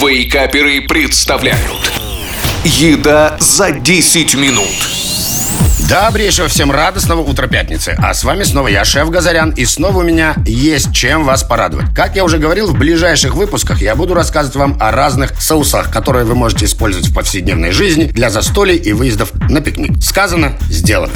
Вейкаперы представляют Еда за 10 минут Добрейшего всем радостного утра пятницы. А с вами снова я, шеф Газарян, и снова у меня есть чем вас порадовать. Как я уже говорил, в ближайших выпусках я буду рассказывать вам о разных соусах, которые вы можете использовать в повседневной жизни для застолий и выездов на пикник. Сказано, сделано.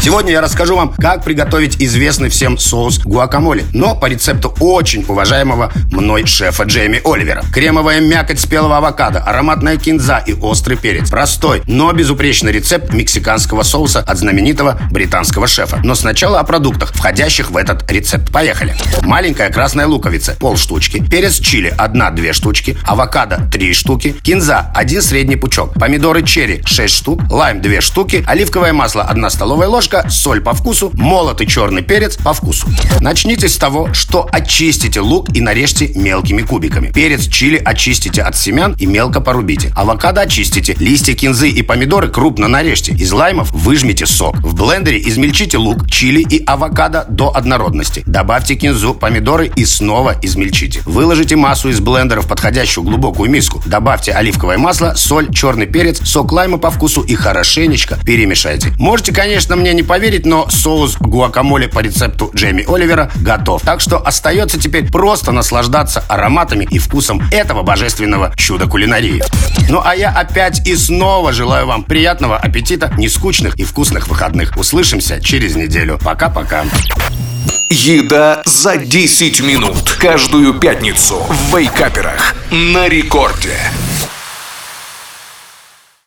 Сегодня я расскажу вам, как приготовить известный всем соус гуакамоле, но по рецепту очень уважаемого мной шефа Джейми Оливера. Кремовая мякоть спелого авокадо, ароматная кинза и острый перец. Простой, но безупречный рецепт мексиканского соуса от знаменитого британского шефа. Но сначала о продуктах, входящих в этот рецепт. Поехали. Маленькая красная луковица, пол штучки, перец чили, одна-две штучки, авокадо, три штуки, кинза, один средний пучок, помидоры черри, 6 штук, лайм, две штуки, оливковое масло, одна столовая ложка, соль по вкусу, молотый черный перец по вкусу. Начните с того, что очистите лук и нарежьте мелкими кубиками. Перец чили очистите от семян и мелко порубите. Авокадо очистите, листья кинзы и помидоры крупно нарежьте. Из лаймов выжмите сок. В блендере измельчите лук, чили и авокадо до однородности. Добавьте кинзу, помидоры и снова измельчите. Выложите массу из блендера в подходящую глубокую миску. Добавьте оливковое масло, соль, черный перец, сок лайма по вкусу и хорошенечко перемешайте. Можете, конечно, мне не поверить, но соус гуакамоле по рецепту Джейми Оливера готов. Так что остается теперь просто наслаждаться ароматами и вкусом этого божественного чуда кулинарии. Ну а я опять и снова желаю вам приятного аппетита, нескучных и вкусных выходных. Услышимся через неделю. Пока-пока. Еда за 10 минут. Каждую пятницу в Вейкаперах. На рекорде.